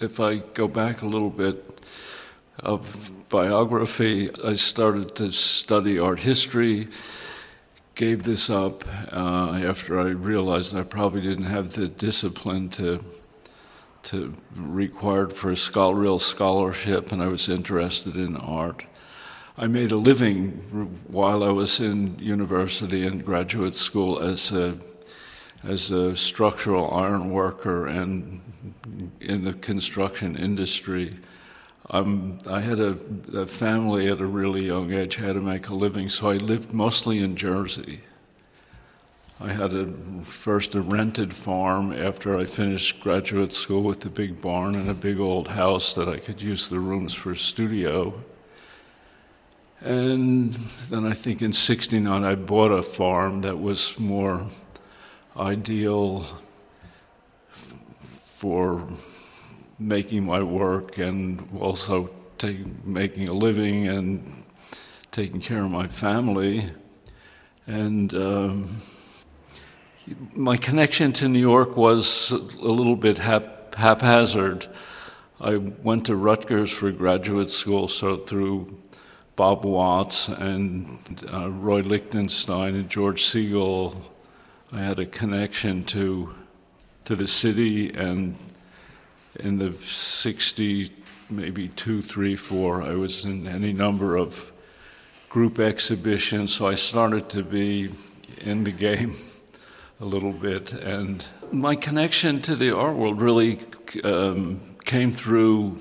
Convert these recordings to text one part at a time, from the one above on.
if I go back a little bit of biography, I started to study art history. Gave this up uh, after I realized I probably didn't have the discipline to to required for a scholar, real scholarship, and I was interested in art. I made a living while I was in university and graduate school as a as a structural iron worker and in the construction industry. Um, I had a, a, family at a really young age, had to make a living, so I lived mostly in Jersey. I had a, first a rented farm after I finished graduate school with a big barn and a big old house that I could use the rooms for a studio. And then I think in 69 I bought a farm that was more ideal for making my work and also take, making a living and taking care of my family. And um, my connection to New York was a little bit hap- haphazard. I went to Rutgers for graduate school, so through Bob Watts and uh, Roy Lichtenstein and George Segal, I had a connection to to the city. And in the '60, maybe two, three, four, I was in any number of group exhibitions. So I started to be in the game a little bit. And my connection to the art world really um, came through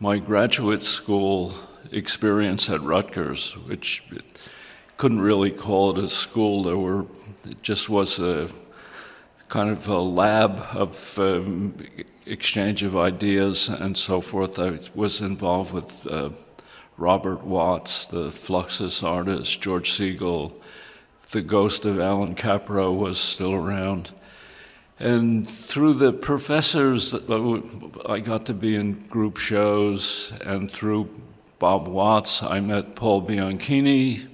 my graduate school experience at Rutgers, which couldn't really call it a school. There were, it just was a kind of a lab of um, exchange of ideas and so forth. I was involved with uh, Robert Watts, the Fluxus artist, George Segal, the ghost of Allan Kaprow was still around. And through the professors, I got to be in group shows, and through Bob Watts, I met Paul Bianchini,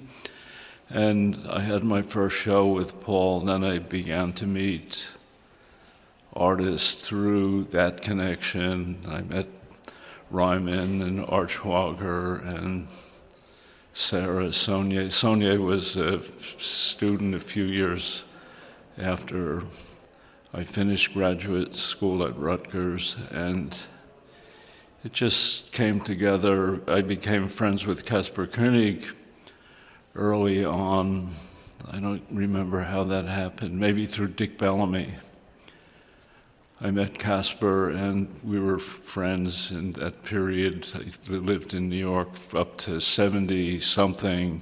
and I had my first show with Paul. And then I began to meet artists through that connection. I met Ryman and Artschwager and Sarah Sonnier. Sonnier was a student a few years after I finished graduate school at Rutgers, and it just came together. I became friends with Kasper Koenig early on. I don't remember how that happened, maybe through Dick Bellamy. I met Kasper and we were friends in that period. I lived in New York up to 70 something.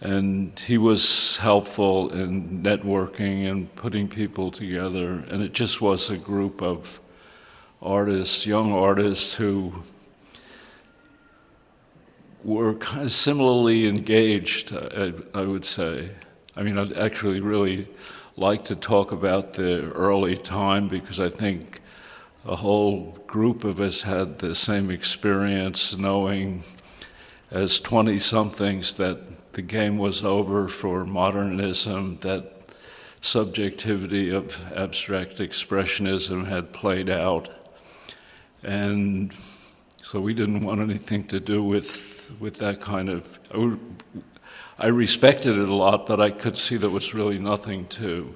And he was helpful in networking and putting people together. And it just was a group of artists, young artists, who were kind of similarly engaged, I, I would say. I mean, I'd actually really like to talk about the early time because I think a whole group of us had the same experience knowing as 20 somethings that the game was over for modernism, that subjectivity of abstract expressionism had played out. And so we didn't want anything to do with, with that kind of. I respected it a lot, but I could see there was really nothing to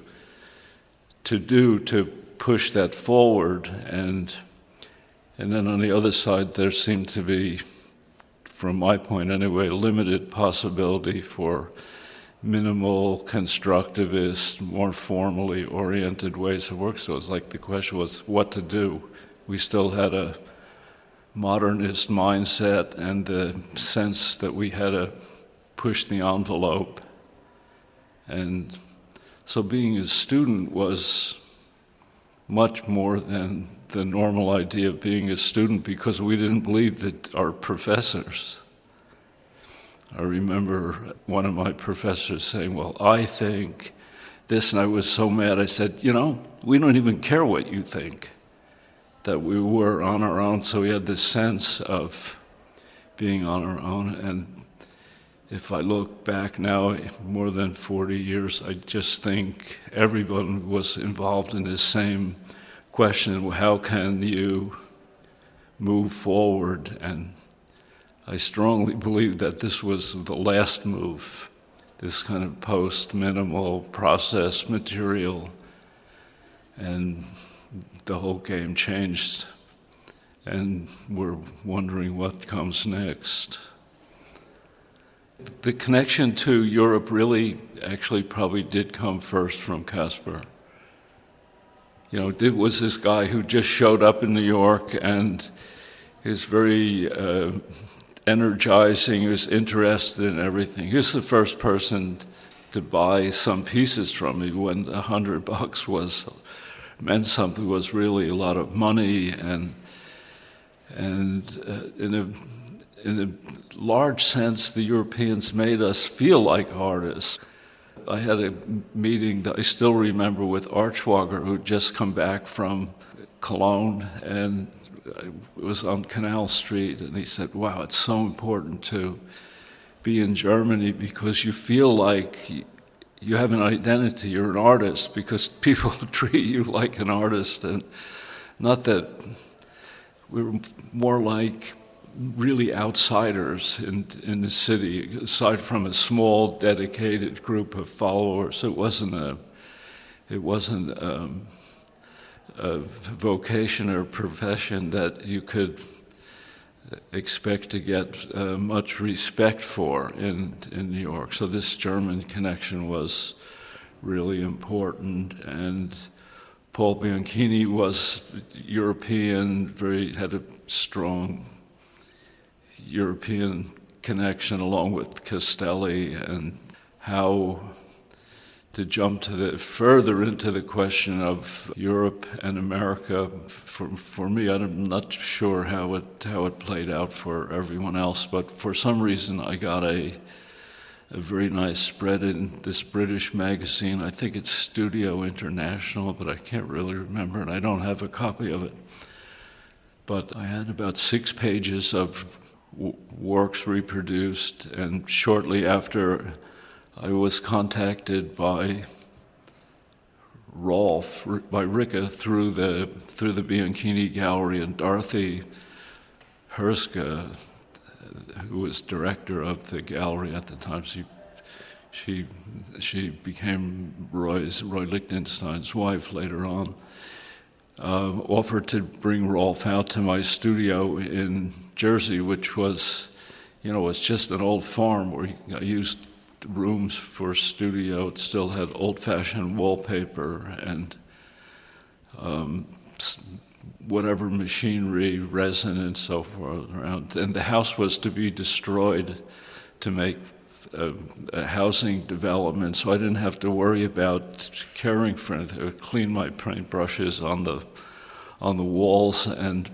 to do to push that forward. And and then on the other side, there seemed to be, from my point anyway, limited possibility for minimal constructivist, more formally oriented ways of work. So it's like the question was what to do. We still had a modernist mindset and the sense that we had to push the envelope. And so being a student was much more than the normal idea of being a student because we didn't believe that our professors. I remember one of my professors saying, Well, I think this, and I was so mad. I said, You know, we don't even care what you think. That we were on our own, so we had this sense of being on our own. And if I look back now, more than 40 years, I just think everyone was involved in the same question how can you move forward. And I strongly believe that this was the last move, this kind of post minimal process material. And the whole game changed. And we're wondering what comes next. The connection to Europe really actually probably did come first from Kasper. You know, it was this guy who just showed up in New York and is very uh, energizing, he was interested in everything. He was the first person to buy some pieces from me when a hundred bucks was meant something was really a lot of money and and uh, in a in a large sense, the Europeans made us feel like artists. I had a meeting that I still remember with Artschwager, who'd just come back from Cologne, and it was on Canal Street, and he said, "Wow, it's so important to be in Germany because you feel like you have an identity. You're an artist because people treat you like an artist, and not that we're more like really outsiders in, in the city, aside from a small dedicated group of followers. It wasn't a, it wasn't um, a vocation or profession that you could expect to get uh, much respect for in, in New York. So this German connection was really important and Paul Bianchini was European, very had a strong European connection along with Castelli and how to jump to the further into the question of Europe and America. For, for me I'm not sure how it how it played out for everyone else but for some reason I got a a very nice spread in this British magazine. I think it's Studio International but I can't really remember and I don't have a copy of it. But I had about 6 pages of works reproduced, and shortly after, I was contacted by Rolf, by Ricke, through the through the Bianchini Gallery, and Dorothy Herzka, who was director of the gallery at the time. She she she became Roy's Roy Lichtenstein's wife later on uh, offered to bring Rolf out to my studio in Jersey, which was, you know, it's just an old farm where I used rooms for studio. It still had old-fashioned wallpaper and um, whatever machinery, resin, and so forth around. And the house was to be destroyed to make a, a, housing development, so I didn't have to worry about caring for it. I would clean my paintbrushes on the on the walls, and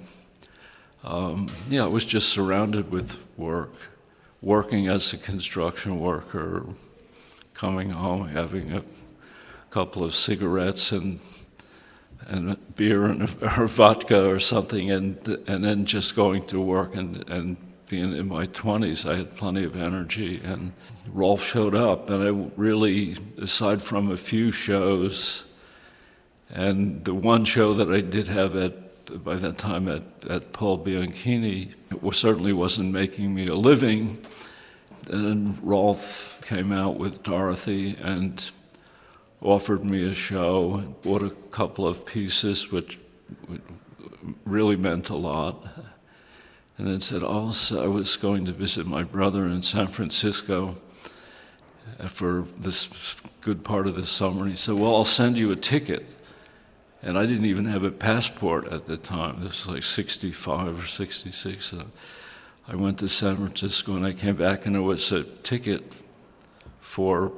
um, yeah, I was just surrounded with work, working as a construction worker, coming home, having a couple of cigarettes and and beer and or vodka or something, and and then just going to work and and being in my 20s, I had plenty of energy. And Rolf showed up, and I really, aside from a few shows, and the one show that I did have at by that time at, at Paul Bianchini, it certainly wasn't making me a living. And Rolf came out with Dorothy and offered me a show, bought a couple of pieces, which really meant a lot and then said, oh, also, I was going to visit my brother in San Francisco for this good part of the summer. And he said, Well, I'll send you a ticket. And I didn't even have a passport at the time. This was like 65 or 66. So I went to San Francisco and I came back, and there was a ticket for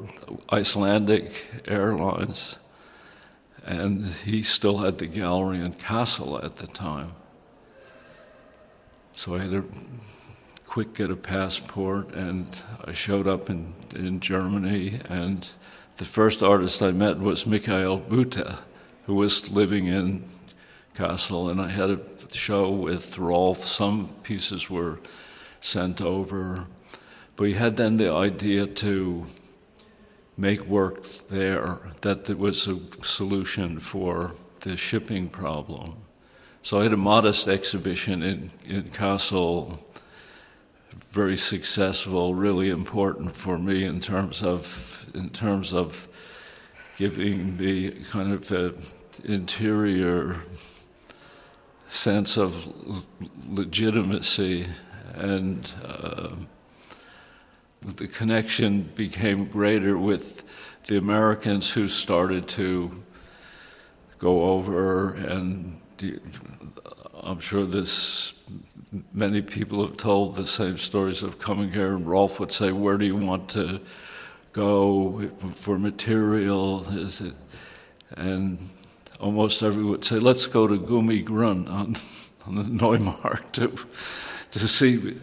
Icelandic Airlines. And he still had the gallery in Kassel at the time. So I had to quick get a passport, and I showed up in, in Germany. And the first artist I met was Michael Buthe, who was living in Kassel, and I had a show with Rolf. Some pieces were sent over, but he had then the idea to make work there that was a solution for the shipping problem So I had a modest exhibition in, in Kassel, very successful, really important for me in terms of in terms of giving me kind of an interior sense of legitimacy and uh, the connection became greater with the Americans who started to go over and I'm sure this many people have told the same stories of coming here and Rolf would say where do you want to go for material and almost everyone would say let's go to Gummigrund on, on the Neumarkt to to see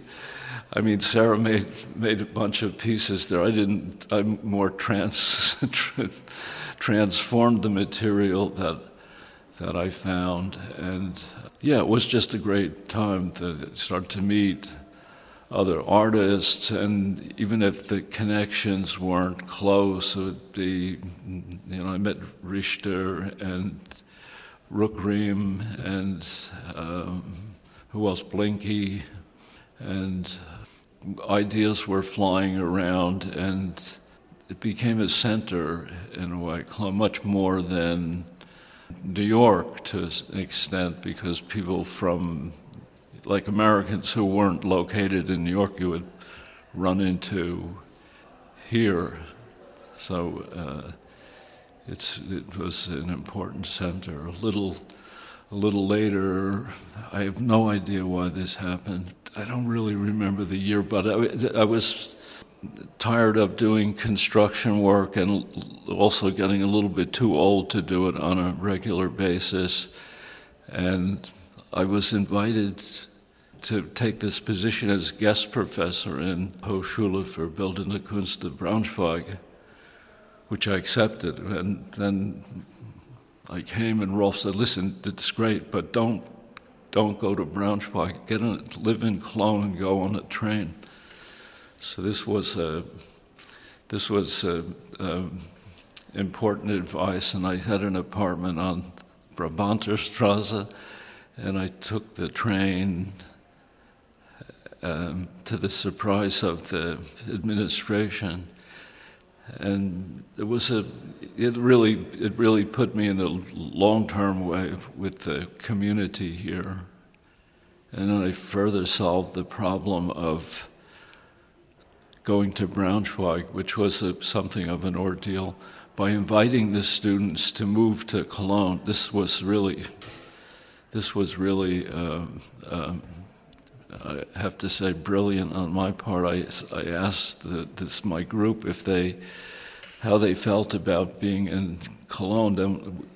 I mean, Sarah made made a bunch of pieces there. I didn't. I more trans transformed the material that that I found, and yeah, it was just a great time to start to meet other artists, and even if the connections weren't close, it would be, you know, I met Richter and Rückriem and um, who else, Blinky, and ideas were flying around, and it became a center in a way, much more than New York to an extent, because people from, like Americans who weren't located in New York, you would run into here. So uh, it's, it was an important center. A little, a little later, I have no idea why this happened. I don't really remember the year, but I, I was tired of doing construction work and also getting a little bit too old to do it on a regular basis. And I was invited to take this position as guest professor in Hochschule für Bildende Künste Braunschweig, which I accepted. And then I came and Rolf said, listen, it's great, but don't, don't go to Braunschweig. Get in, live in Cologne and go on a train. So this was a, this was a, a important advice, and I had an apartment on Brabanterstrasse, and I took the train um, to the surprise of the administration, and it was a, it really, it really put me in a long-term way with the community here, and then I further solved the problem of going to Braunschweig, which was a, something of an ordeal, by inviting the students to move to Cologne. This was really, this was really, uh, uh, I have to say, brilliant on my part. I, I asked the, this my group if they, how they felt about being in Cologne. Then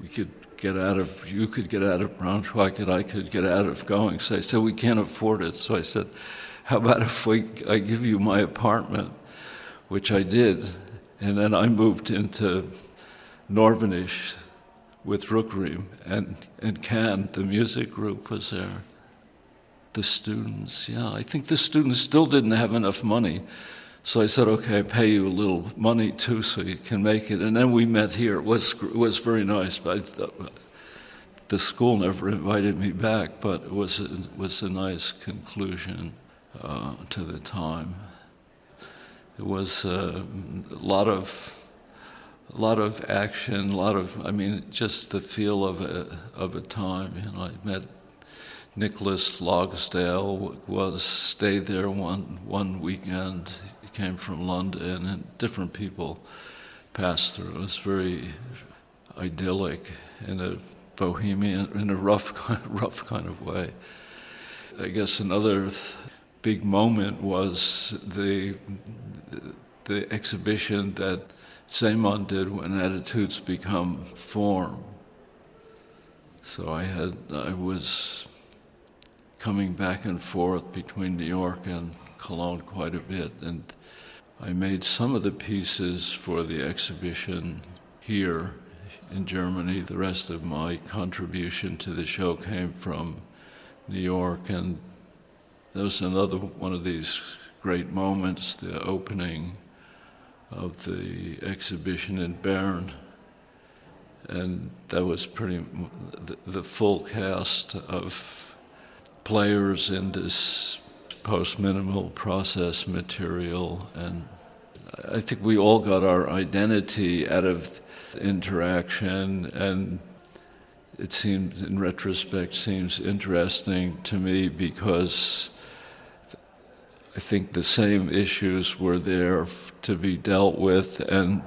we could get out of, you could get out of Braunschweig, and I could get out of going. So I said, we can't afford it. So I said, how about if we, I give you my apartment, which I did, and then I moved into Nörvenich with Rückriem, and, and Can, the music group, was there. The students, yeah, I think the students still didn't have enough money. So I said, okay, I pay you a little money too so you can make it. And then we met here. It was, it was very nice, but I, the school never invited me back, but it was, it was a nice conclusion uh, to the time. It was uh, a lot of a lot of action, a lot of I mean, just the feel of a of a time. You know, I met Nicholas Logsdail was stayed there one one weekend. He came from London, and different people passed through. It was very idyllic in a bohemian, in a rough rough kind of way. I guess another big moment was the the exhibition that Szeemann did when attitudes become form. So I had I was coming back and forth between New York and Cologne quite a bit, and I made some of the pieces for the exhibition here in Germany. The rest of my contribution to the show came from New York and there was another one of these great moments, the opening of the exhibition in Bern. and that was pretty the, the full cast of players in this post minimal process material and I think we all got our identity out of interaction and it seems in retrospect seems interesting to me because I think the same issues were there to be dealt with and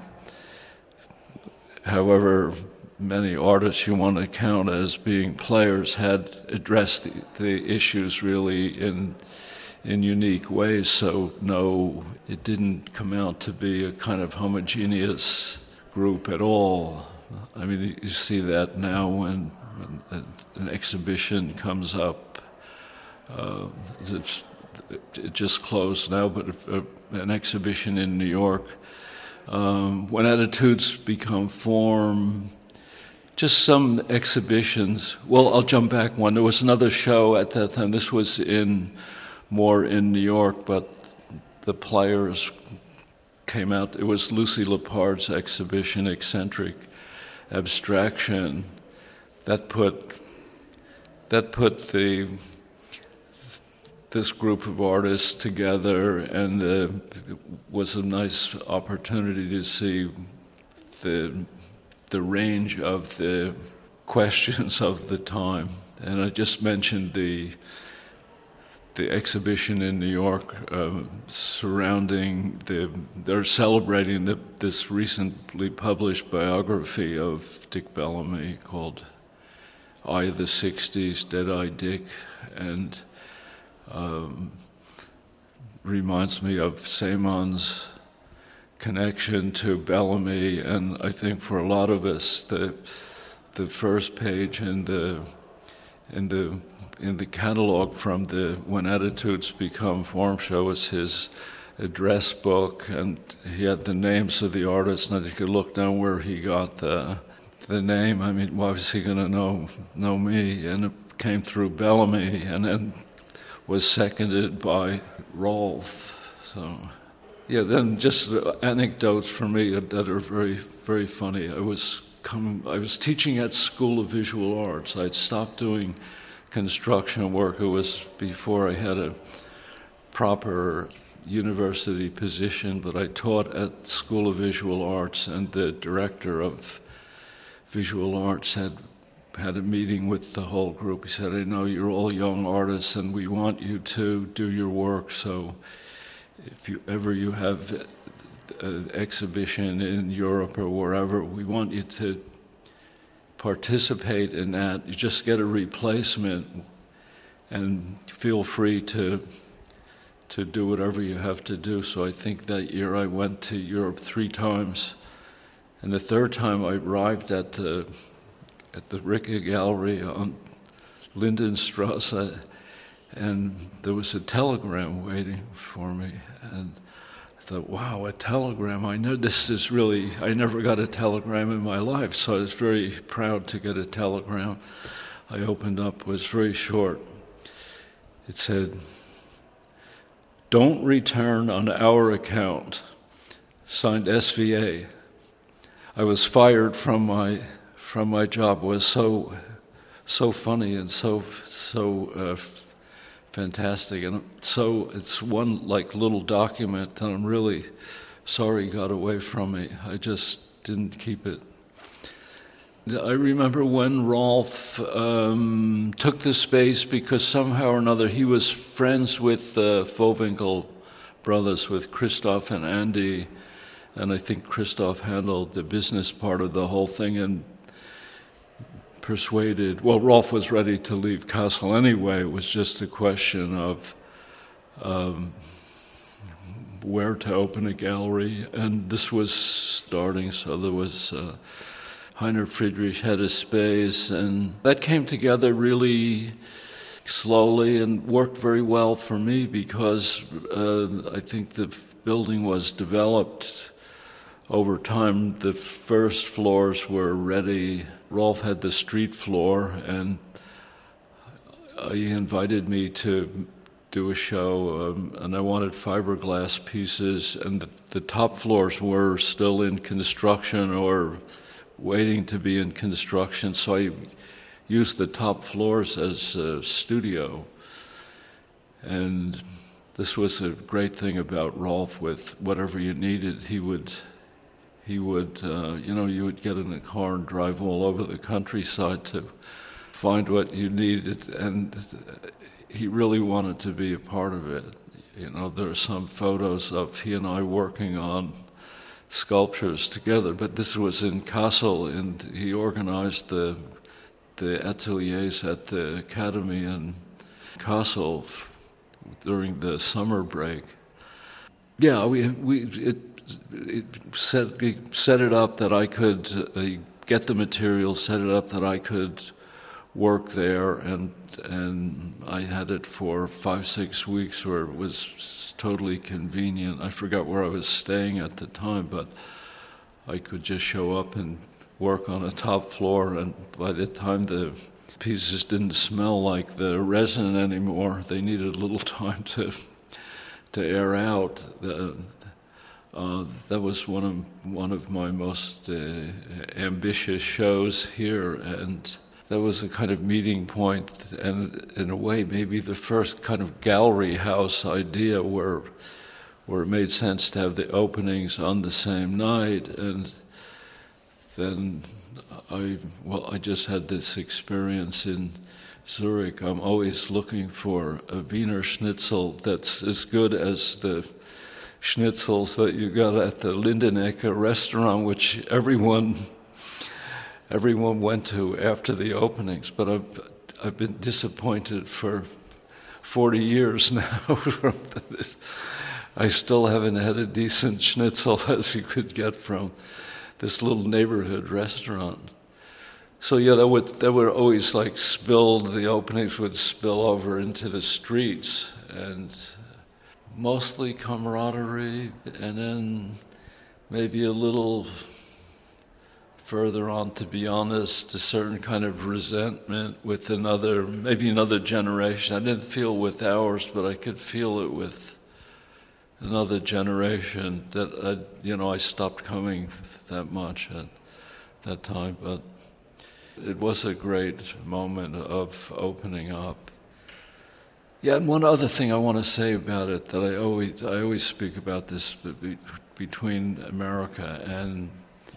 however many artists you want to count as being players had addressed the, the issues really in in unique ways. So no, it didn't come out to be a kind of homogeneous group at all. I mean, you see that now when, when an exhibition comes up. Uh, it just closed now, but uh, an exhibition in New York. Um, when attitudes become form, just some exhibitions. Well, I'll jump back one. There was another show at that time. This was in more in New York, but the players came out. It was Lucy Lippard's exhibition, Eccentric Abstraction, that put that put the this group of artists together, and uh, was a nice opportunity to see the the range of the questions of the time. And I just mentioned the the exhibition in New York uh, surrounding the they're celebrating the, this recently published biography of Dick Bellamy called "I the 60s, Dead Eye Dick, and um, reminds me of Szeemann's connection to Bellamy, and I think for a lot of us, the the first page in the in the in the catalog from the When Attitudes Become Form show was his address book, and he had the names of the artists, and you could look down where he got the the name. I mean, why was he going to know know me? And it came through Bellamy, and then was seconded by Rolf. So. Yeah, then just anecdotes for me that are very, very funny. I was coming, I was teaching at School of Visual Arts. I'd stopped doing construction work. It was before I had a proper university position, but I taught at School of Visual Arts, and the director of visual arts had had a meeting with the whole group. He said, "I know you're all young artists, and we want you to do your work. So." If you ever you have uh, an exhibition in Europe or wherever, we want you to participate in that. You just get a replacement and feel free to to do whatever you have to do. So I think that year I went to Europe three times, and the third time I arrived at the at the Ricke Gallery on Lindenstrasse and there was a telegram waiting for me. And I thought, wow, a telegram. I know this is really, I never got a telegram in my life, so I was very proud to get a telegram. I opened up, was very short. It said, Don't return on our account. Signed SVA. I was fired from my from my job. It was so so funny and so so uh, fantastic. And so it's one like little document, and I'm really sorry got away from me. I just didn't keep it. I remember when Rolf um, took the space because somehow or another he was friends with the Vohwinkel brothers, with Christoph and Andy, and I think Christoph handled the business part of the whole thing. And persuaded, well, Rolf was ready to leave Kassel anyway. It was just a question of um, where to open a gallery. And this was starting, so there was uh, Heiner Friedrich had a space, and that came together really slowly and worked very well for me because uh, I think the building was developed over time. The first floors were ready Rolf had the street floor, and he invited me to do a show, um, and I wanted fiberglass pieces, and the, the, top floors were still in construction or waiting to be in construction, so I used the top floors as a studio. And this was a great thing about Rolf. With whatever you needed, he would, he would, uh, you know, you would get in a car and drive all over the countryside to find what you needed, and he really wanted to be a part of it. You know, there are some photos of he and I working on sculptures together, but this was in Kassel, and he organized the the ateliers at the academy in Kassel during the summer break. Yeah, we we it set set it up that I could uh, get the material, set it up that I could work there, and and I had it for five six weeks where it was totally convenient. I forgot where I was staying at the time, but I could just show up and work on a top floor, and by the time the pieces didn't smell like the resin anymore, they needed a little time to to air out. The, uh, that was one of one of my most uh, ambitious shows here, and that was a kind of meeting point, and in a way, maybe the first kind of gallery house idea where where it made sense to have the openings on the same night, and then I well, I just had this experience in Zurich. I'm always looking for a Wiener Schnitzel that's as good as the schnitzels that you got at the Lindenecke restaurant, which everyone everyone went to after the openings. But I've I've been disappointed for 40 years now. I still haven't had a decent schnitzel as you could get from this little neighborhood restaurant. So yeah, that would that would always like spill the openings would spill over into the streets and mostly camaraderie and then maybe a little further on to be honest a certain kind of resentment with another maybe another generation i didn't feel with ours but i could feel it with another generation that I, you know I stopped coming that much at that time, but it was a great moment of opening up. Yeah, and one other thing I want to say about it that I always I always speak about this between America and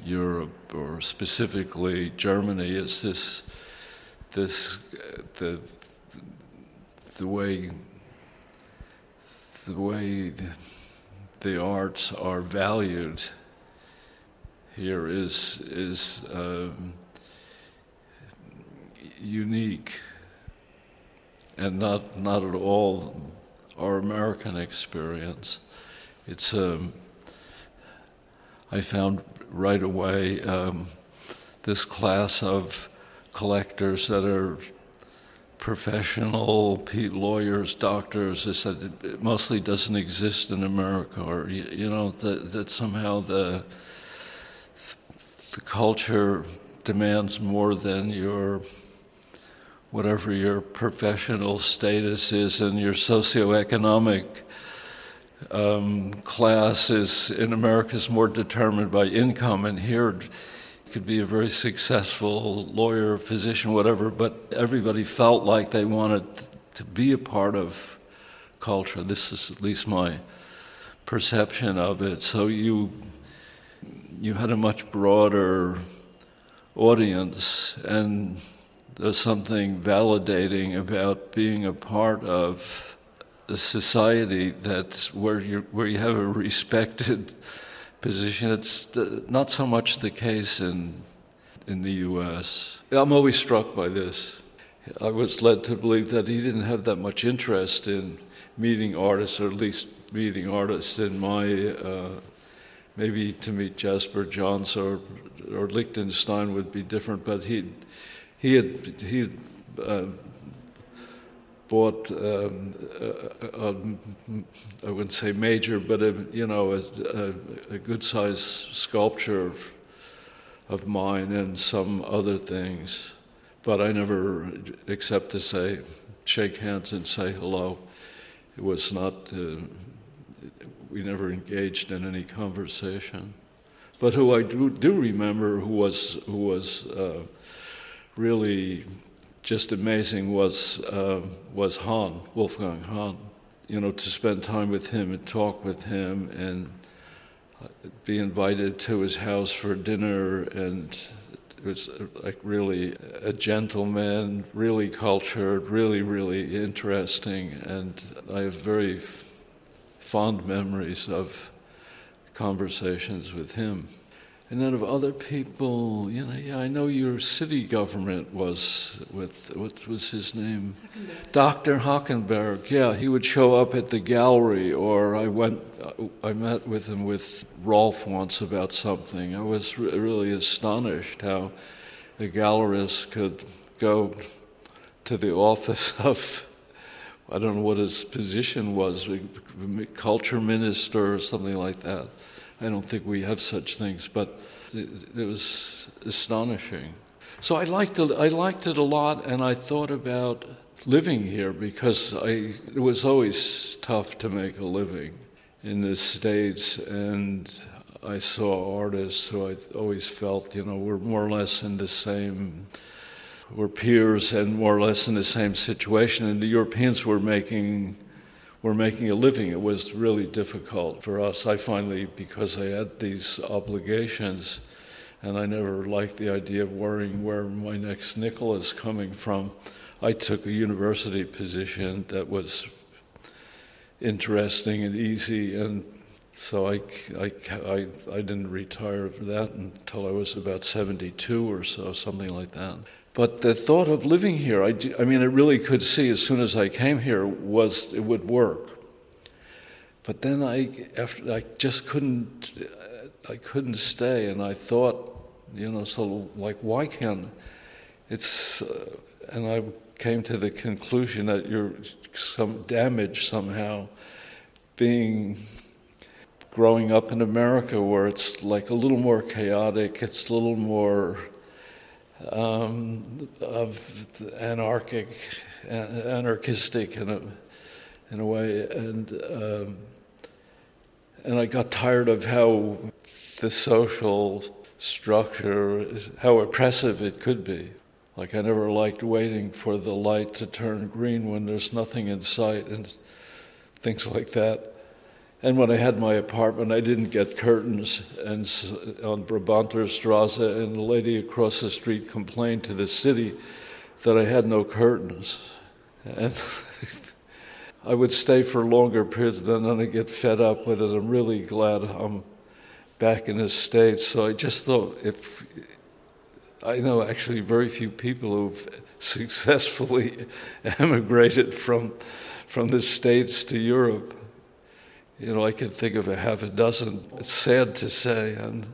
Europe, or specifically Germany, is this this the the way the way the arts are valued here is is um, unique and not not at all our American experience. It's um, I found right away um, this class of collectors that are professional lawyers, doctors, is that it mostly doesn't exist in America, or you know that, that somehow the the culture demands more than your whatever your professional status is and your socioeconomic um, class is in America is more determined by income, and here you could be a very successful lawyer, physician, whatever, but everybody felt like they wanted to be a part of culture. This is at least my perception of it. So you you had a much broader audience, and there's something validating about being a part of a society that's where you where you have a respected position. It's not so much the case in, in the US. I'm always struck by this. I was led to believe that he didn't have that much interest in meeting artists, or at least meeting artists in my, uh, maybe to meet Jasper Johns or, or Lichtenstein would be different, but he, he had, he uh, bought um, wouldn't say major, but a, you know a, a good sized sculpture of mine and some other things, but I never, except to say, shake hands and say hello. It was not. Uh, we never engaged in any conversation. But who I do, do remember, who was who was uh, really just amazing, was uh, was Hahn, Wolfgang Hahn. You know, to spend time with him and talk with him and uh, be invited to his house for dinner and it was like really a gentleman, really cultured, really, really interesting, and I have very f- fond memories of conversations with him. And then of other people, you know, yeah, I know your city government was with, what was his name? Dr. Hackenberg. Yeah, he would show up at the gallery, or I went, I met with him with Rolf once about something. I was re- really astonished how a gallerist could go to the office of, I don't know what his position was, culture minister or something like that. I don't think we have such things, but it, it was astonishing. So I liked it. I liked it a lot, and I thought about living here because I, it was always tough to make a living in the states, and I saw artists who I always felt, you know, were more or less in the same, were peers and more or less in the same situation, and the Europeans were making were making a living. It was really difficult for us. I finally, because I had these obligations, and I never liked the idea of worrying where my next nickel is coming from, I took a university position that was interesting and easy, and so I, I, I, I didn't retire for that until I was about 72 or so, something like that. But the thought of living here, I, I mean, I really could see as soon as I came here was it would work. But then I, after, I just couldn't, I couldn't stay, and I thought, you know, so like, why can't it's? Uh, and I came to the conclusion that you're some damage somehow, being growing up in America, where it's like a little more chaotic, it's a little more um, of anarchic, anarchistic in a, in a way, and um, and I got tired of how the social structure, how oppressive it could be. Like I never liked waiting for the light to turn green when there's nothing in sight and things like that. And when I had my apartment, I didn't get curtains and on Brabanter Strasse, and the lady across the street complained to the city that I had no curtains. And I would stay for longer periods, but then I get fed up with it. I'm really glad I'm back in the States. So I just thought if I know actually very few people who've successfully emigrated from from the States to Europe. You know, I can think of a half a dozen. It's sad to say, and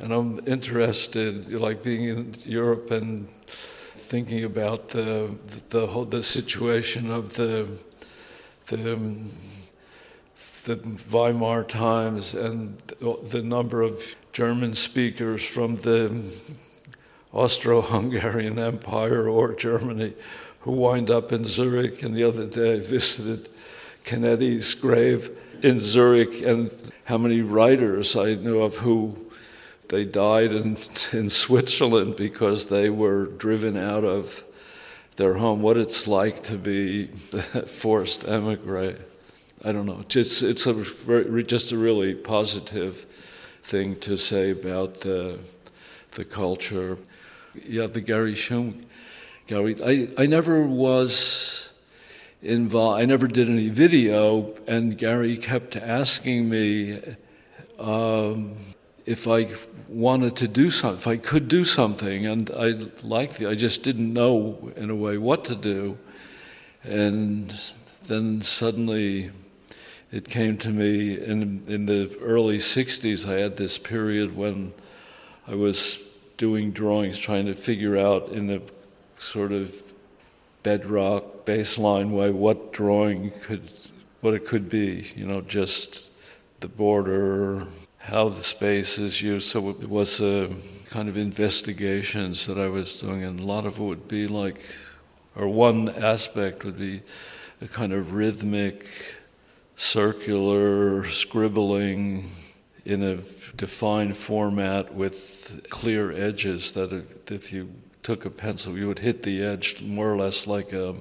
and I'm interested, like being in Europe and thinking about the the whole the situation of the the the Weimar times and the number of German speakers from the Austro-Hungarian Empire or Germany who wind up in Zurich. And the other day I visited Canetti's grave in Zurich and how many writers I knew of who they died in, in Switzerland because they were driven out of their home, what it's like to be forced emigre. I don't know. Just it's a very, just a really positive thing to say about the the culture. Yeah, the Gerry Schum Gerry. I I never was involved. I never did any video, and Gerry kept asking me um, if I wanted to do something, if I could do something, and I liked it. I just didn't know, in a way, what to do. And then suddenly it came to me in, in the early 60s, I had this period when I was doing drawings, trying to figure out in a sort of bedrock baseline way what drawing could what it could be you know just the border how the space is used. So it was a kind of investigations that i was doing and a lot of it would be like or one aspect would be a kind of rhythmic circular scribbling in a defined format with clear edges that if you took a pencil, you would hit the edge more or less like a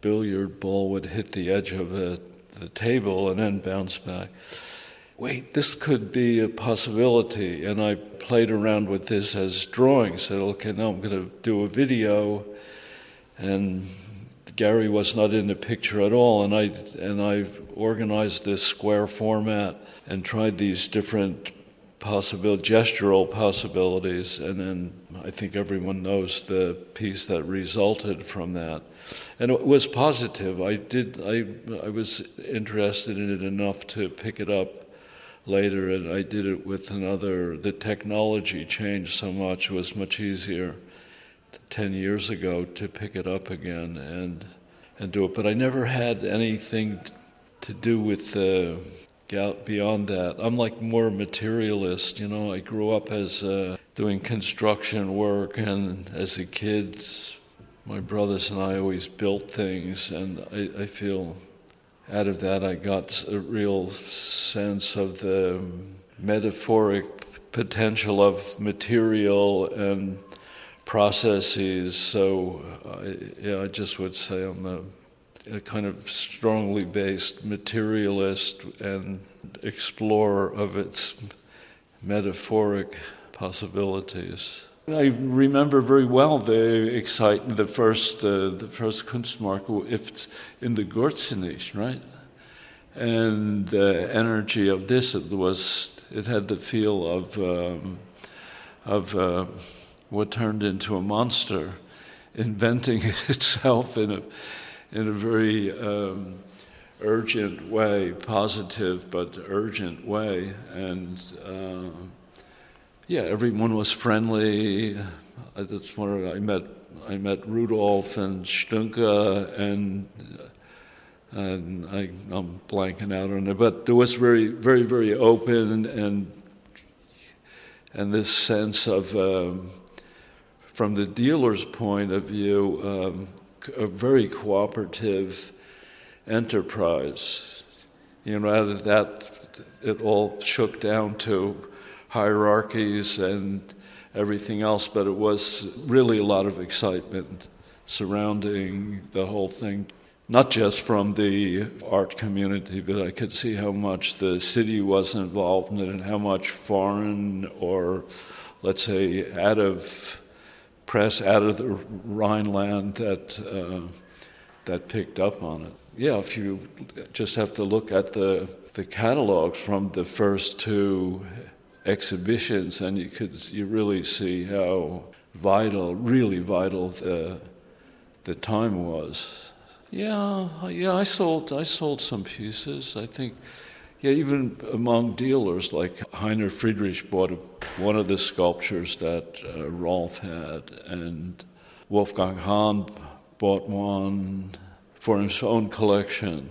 billiard ball would hit the edge of a, the table and then bounce back. Wait, this could be a possibility. And I played around with this as drawings. Said, okay, now I'm going to do a video. And Gerry was not in the picture at all. And I, and I organized this square format and tried these different possible gestural possibilities, and then I think everyone knows the piece that resulted from that, and it was positive. I did I I was interested in it enough to pick it up later, and I did it with another. The technology changed so much; it was much easier ten years ago to pick it up again and and do it. But I never had anything to do with the out beyond that. I'm like more materialist, you know. I grew up as uh, doing construction work, and as a kid, my brothers and I always built things, and I, I feel out of that I got a real sense of the metaphoric potential of material and processes. So, I, yeah, I just would say I'm a a kind of strongly based materialist and explorer of its metaphoric possibilities. I remember very well the excitement, the first, uh, the first Kunstmarkt, if it's in the Gürzenich, right? And the energy of this, it was, it had the feel of, um, of uh, what turned into a monster, inventing itself in a, in a very um, urgent way, positive but urgent way. And uh, yeah, everyone was friendly. Uh, that's where I met. I met Rudolf and Stünke and. And I, am blanking out on it, but it was very, very, very open and and this sense of, um, from the dealer's point of view, um, a very cooperative enterprise. You know, that, it all shook down to hierarchies and everything else, but it was really a lot of excitement surrounding the whole thing. Not just from the art community, but I could see how much the city was involved in it and how much foreign or, let's say, out of press out of the Rhineland that uh, that picked up on it. Yeah, if you just have to look at the the catalogs from the first two exhibitions, and you could you really see how vital, really vital the the time was. Yeah, yeah, I sold I sold some pieces. I think yeah, even among dealers, like Heiner Friedrich bought a, one of the sculptures that uh, Rolf had, and Wolfgang Hahn bought one for his own collection.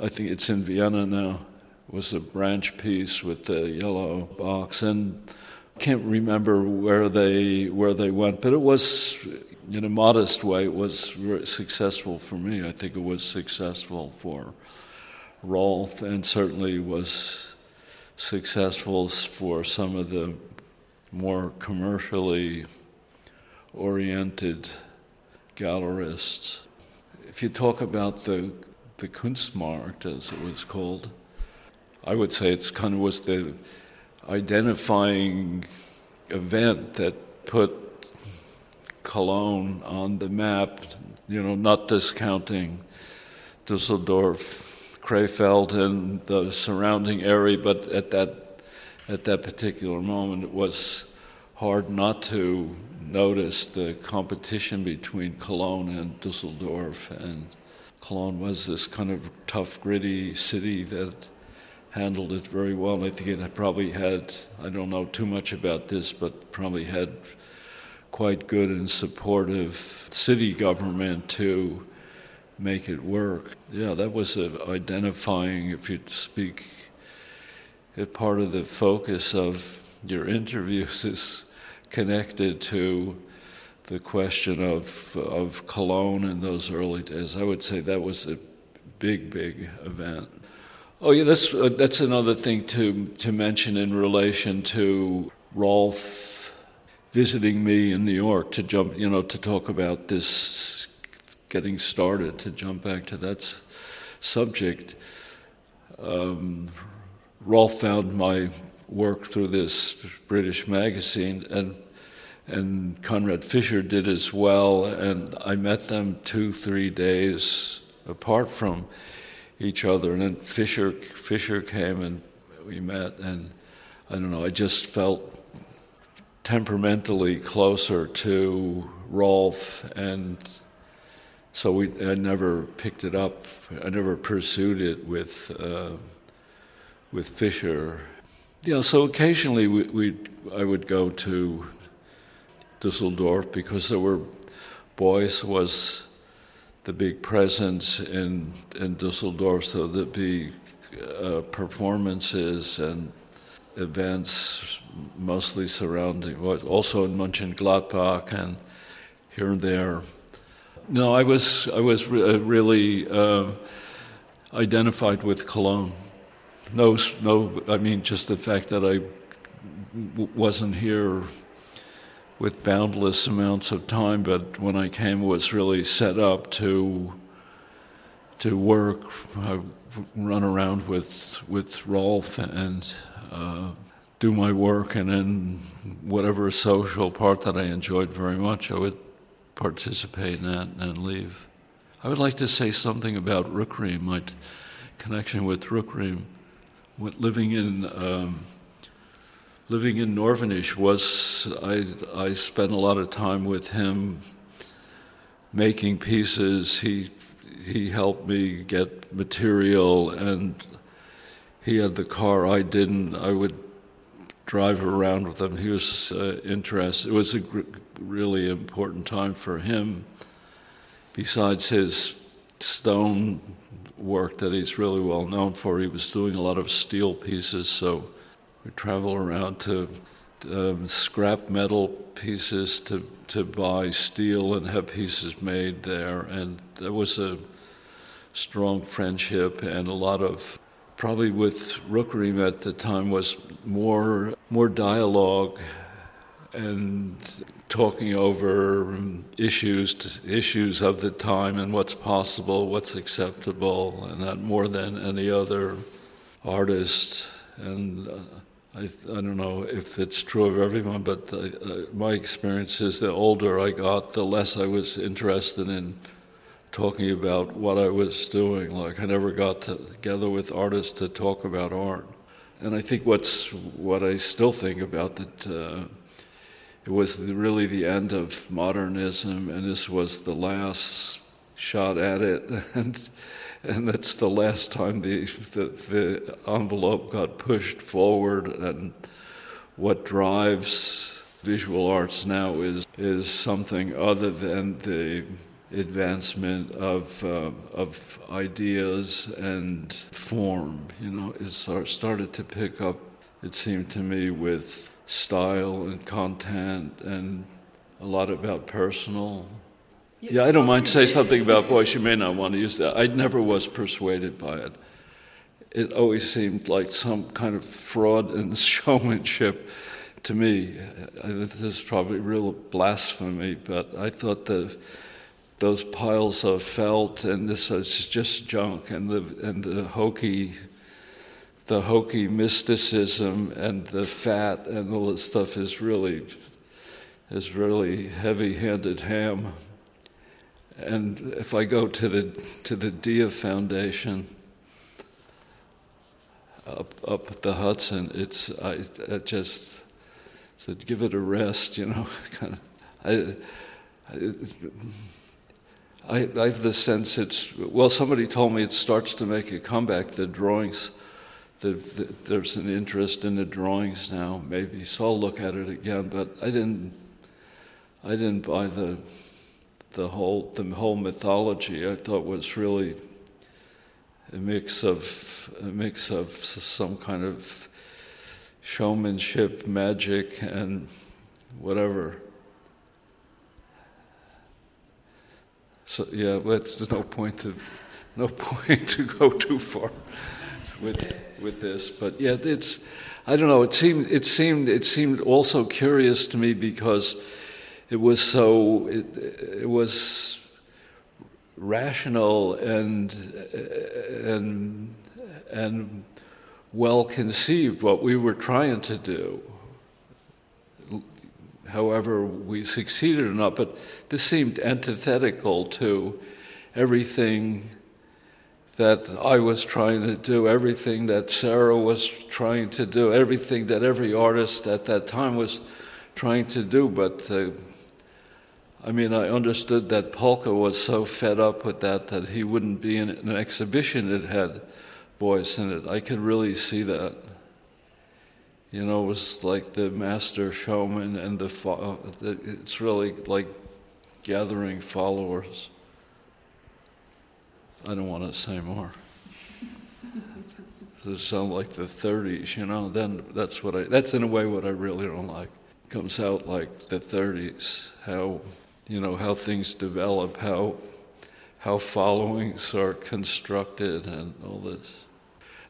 I think it's in Vienna now. It was a branch piece with the yellow box, and can't remember where they where they went, but it was in a modest way. It was successful for me. I think it was successful for Rolf and certainly was successful for some of the more commercially oriented gallerists. If you talk about the the Kunstmarkt, as it was called, I would say it's kind of was the identifying event that put Cologne on the map. You know, not discounting Dusseldorf Krefeld and the surrounding area, but at that at that particular moment, it was hard not to notice the competition between Cologne and Dusseldorf. And Cologne was this kind of tough, gritty city that handled it very well. I think it probably had, I don't know too much about this, but probably had quite good and supportive city government to make it work. Yeah, that was identifying, if you speak, part of the focus of your interviews is connected to the question of of Cologne in those early days. I would say that was a big, big event. Oh yeah, that's uh, that's another thing to to mention in relation to Rolf visiting me in New York to jump, you know, to talk about this getting started. To jump back to that subject, um, Rolf found my work through this British magazine, and and Konrad Fischer did as well. And I met them two, three days apart from each other. And then Fischer Fischer came and we met, and I don't know. I just felt temperamentally closer to Rolf, and so we. I never picked it up. I never pursued it with uh, with Fischer. Yeah. So occasionally we, we I would go to Dusseldorf because there were Beuys was the big presence in in Dusseldorf, so there'd be uh, performances and events mostly surrounding, also in Mönchengladbach and here and there. No, I was I was re- uh, really uh, identified with Cologne. No, no, I mean just the fact that I w- wasn't here with boundless amounts of time, but when I came, was really set up to to work, I run around with with Rolf and uh, do my work, and then whatever social part that I enjoyed very much, I would participate in that and leave. I would like to say something about Rückriem, my t- connection with Rückriem. Living in um, living in Nörvenich was I I spent a lot of time with him making pieces. He he helped me get material and he had the car I didn't. I would drive around with him. He was uh, interested. It was a gr- really important time for him. Besides his stone work that he's really well known for, he was doing a lot of steel pieces. So we travel around to um, scrap metal pieces to, to buy steel and have pieces made there. And there was a strong friendship and a lot of probably with Rückriem at the time was more more dialogue and talking over issues issues of the time and what's possible, what's acceptable, and that more than any other artist. And uh, I, I don't know if it's true of everyone, but I, my experience is the older I got, the less I was interested in talking about what I was doing. Like I never got together with artists to talk about art. And I think what's what I still think about that uh, it was really the end of modernism, and this was the last shot at it, and and that's the last time the, the the envelope got pushed forward. And what drives visual arts now is is something other than the advancement of, uh, of ideas and form. You know, it started to pick up, it seemed to me, with style and content and a lot about personal. Yeah, I don't mind say something about Beuys. You may not want to use that. I never was persuaded by it. It always seemed like some kind of fraud and showmanship to me. This is probably real blasphemy, but I thought the those piles of felt and this is just junk and the and the hokey the hokey mysticism and the fat and all this stuff is really is really heavy-handed ham. And if I go to the to the Dia Foundation up up the Hudson, it's I, I just said give it a rest, you know, kind of. I, I, I, I have the sense it's, well, somebody told me it starts to make a comeback, the drawings. The, the, there's an interest in the drawings now, maybe, so I'll look at it again. But I didn't, I didn't buy the, the whole, the whole mythology. I thought was really a mix of, a mix of some kind of showmanship, magic, and whatever. So yeah, there's no point to no point to go too far with with this. But yet it's I don't know. It seemed it seemed it seemed also curious to me because it was so it, it was rational and and and well conceived what we were trying to do. However, we succeeded or not, but this seemed antithetical to everything that I was trying to do, everything that Sarah was trying to do, everything that every artist at that time was trying to do. But uh, I mean, I understood that Polke was so fed up with that that he wouldn't be in an exhibition that had Beuys in it. I could really see that. You know, it was like the master showman and the, fo- it's really like gathering followers. I don't want to say more. it sounds like the 30s, you know. Then that's what I. That's in a way what I really don't like. It comes out like the 30s. How, you know, how things develop, how, how followings are constructed, and all this.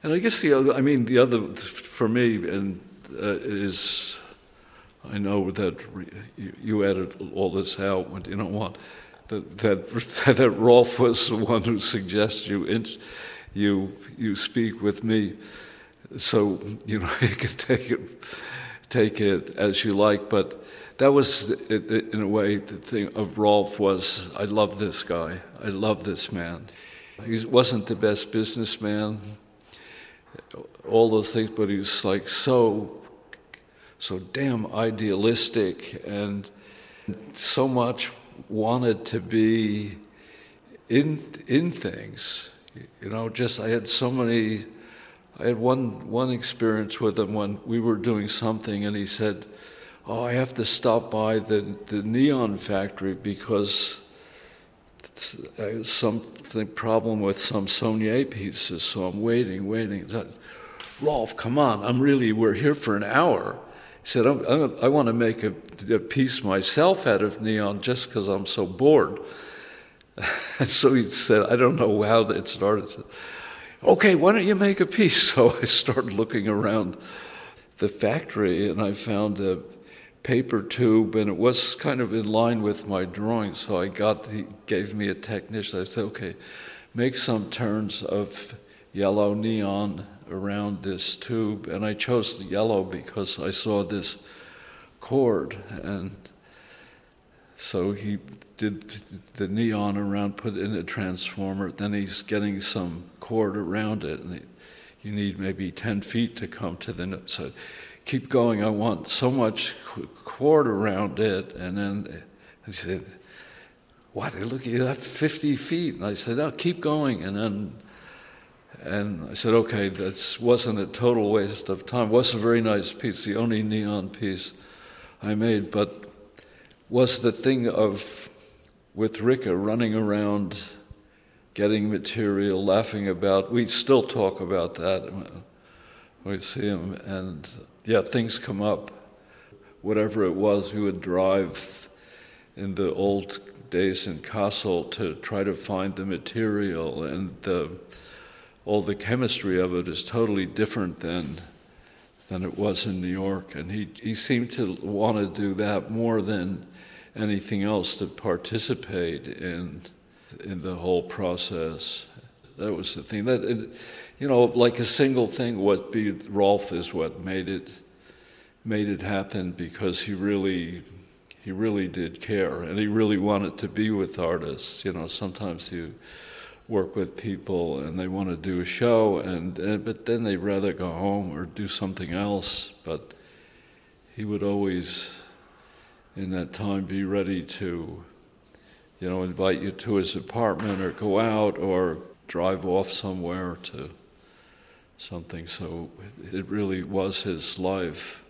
And I guess the other. I mean, the other for me and uh, is. I know that re, you, you edited all this out. But you know what? That, that, that Rolf was the one who suggests you, you, you speak with me. So, you know, you can take it, take it as you like. But that was, in a way, the thing of Rolf was, I love this guy. I love this man. He wasn't the best businessman, all those things, but he was like so, so damn idealistic and so much wanted to be in in things. You know, just I had so many. I had one one experience with him when we were doing something, and he said, "Oh, I have to stop by the the neon factory because." something problem with some Sonnier pieces, so I'm waiting, waiting. Rolf, come on! I'm really. We're here for an hour. Said, I'm, I'm, i want to make a, a, piece myself out of neon just because I'm so bored. and so he said, I don't know how it started. Said, okay, why don't you make a piece? So I started looking around the factory and I found a paper tube and it was kind of in line with my drawing. So I got, he gave me a technician. I said, okay, make some turns of yellow neon around this tube, and I chose the yellow because I saw this cord, and so he did the neon around, put in a transformer. Then he's getting some cord around it, and you need maybe 10 feet to come to the. So keep going. I want so much cord around it, and then he said, "What? Look, you have 50 feet." And I said, "Oh, keep going." And then and I said, okay, that wasn't a total waste of time. It was a very nice piece, the only neon piece I made, but was the thing of, with Ricke running around, getting material, laughing about. We still talk about that we see him, and yeah, things come up. Whatever it was, we would drive in the old days in Kassel to try to find the material and the all the chemistry of it is totally different than than it was in New York. And he, he seemed to want to do that more than anything else to participate in in the whole process. That was the thing. That it, you know, like a single thing. What be Rolf is what made it made it happen because he really he really did care and he really wanted to be with artists. You know, sometimes you work with people and they want to do a show and, and but then they'd rather go home or do something else but he would always in that time be ready to you know invite you to his apartment or go out or drive off somewhere to something. So it really was his life